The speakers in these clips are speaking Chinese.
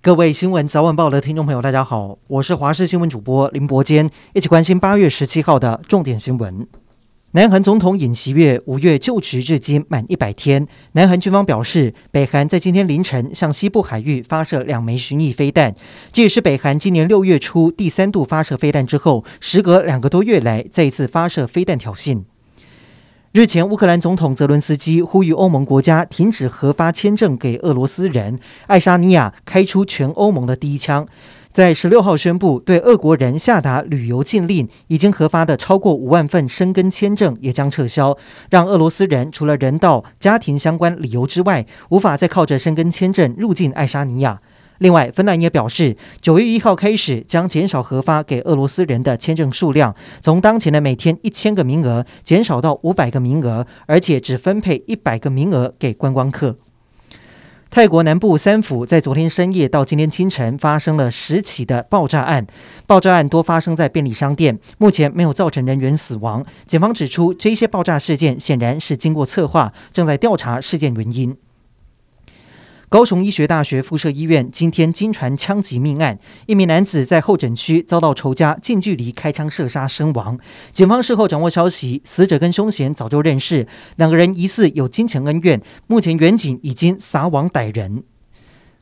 各位新闻早晚报的听众朋友，大家好，我是华视新闻主播林伯坚，一起关心八月十七号的重点新闻。南韩总统尹锡悦五月就职至今满一百天，南韩军方表示，北韩在今天凌晨向西部海域发射两枚巡弋飞弹，这也是北韩今年六月初第三度发射飞弹之后，时隔两个多月来再一次发射飞弹挑衅。日前，乌克兰总统泽伦斯基呼吁欧盟国家停止核发签证给俄罗斯人，爱沙尼亚开出全欧盟的第一枪。在十六号宣布对俄国人下达旅游禁令，已经核发的超过五万份申根签证也将撤销，让俄罗斯人除了人道、家庭相关理由之外，无法再靠着申根签证入境爱沙尼亚。另外，芬兰也表示，九月一号开始将减少核发给俄罗斯人的签证数量，从当前的每天一千个名额减少到五百个名额，而且只分配一百个名额给观光客。泰国南部三府在昨天深夜到今天清晨发生了十起的爆炸案，爆炸案多发生在便利商店，目前没有造成人员死亡。警方指出，这些爆炸事件显然是经过策划，正在调查事件原因。高雄医学大学附设医院今天惊传枪击命案，一名男子在候诊区遭到仇家近距离开枪射杀身亡。警方事后掌握消息，死者跟凶嫌早就认识，两个人疑似有金钱恩怨，目前员警已经撒网逮人。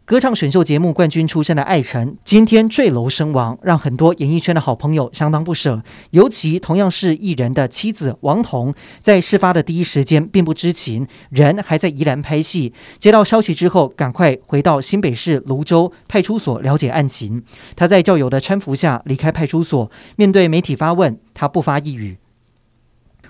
歌唱选秀节目冠军出身的艾辰今天坠楼身亡，让很多演艺圈的好朋友相当不舍。尤其同样是艺人的妻子王彤，在事发的第一时间并不知情，人还在宜兰拍戏。接到消息之后，赶快回到新北市芦洲派出所了解案情。他在教友的搀扶下离开派出所，面对媒体发问，他不发一语。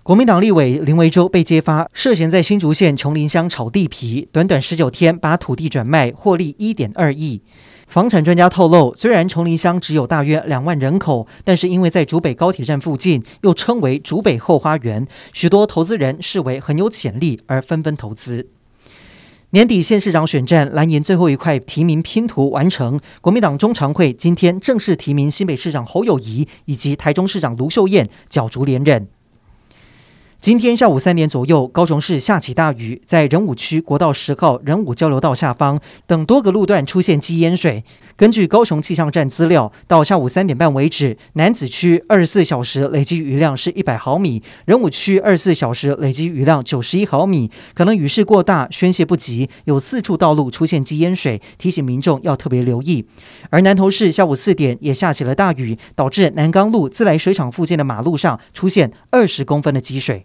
国民党立委林维洲被揭发涉嫌在新竹县琼林乡炒地皮，短短十九天把土地转卖，获利一点二亿。房产专家透露，虽然琼林乡只有大约两万人口，但是因为在竹北高铁站附近，又称为竹北后花园，许多投资人视为很有潜力而纷纷投资。年底县市长选战，蓝营最后一块提名拼图完成，国民党中常会今天正式提名新北市长侯友谊以及台中市长卢秀燕角逐连任。今天下午三点左右，高雄市下起大雨，在仁武区国道十号仁武交流道下方等多个路段出现积淹水。根据高雄气象站资料，到下午三点半为止，楠梓区二十四小时累积雨量是一百毫米，仁武区二十四小时累积雨量九十一毫米。可能雨势过大，宣泄不及，有四处道路出现积淹水，提醒民众要特别留意。而南投市下午四点也下起了大雨，导致南岗路自来水厂附近的马路上出现二十公分的积水。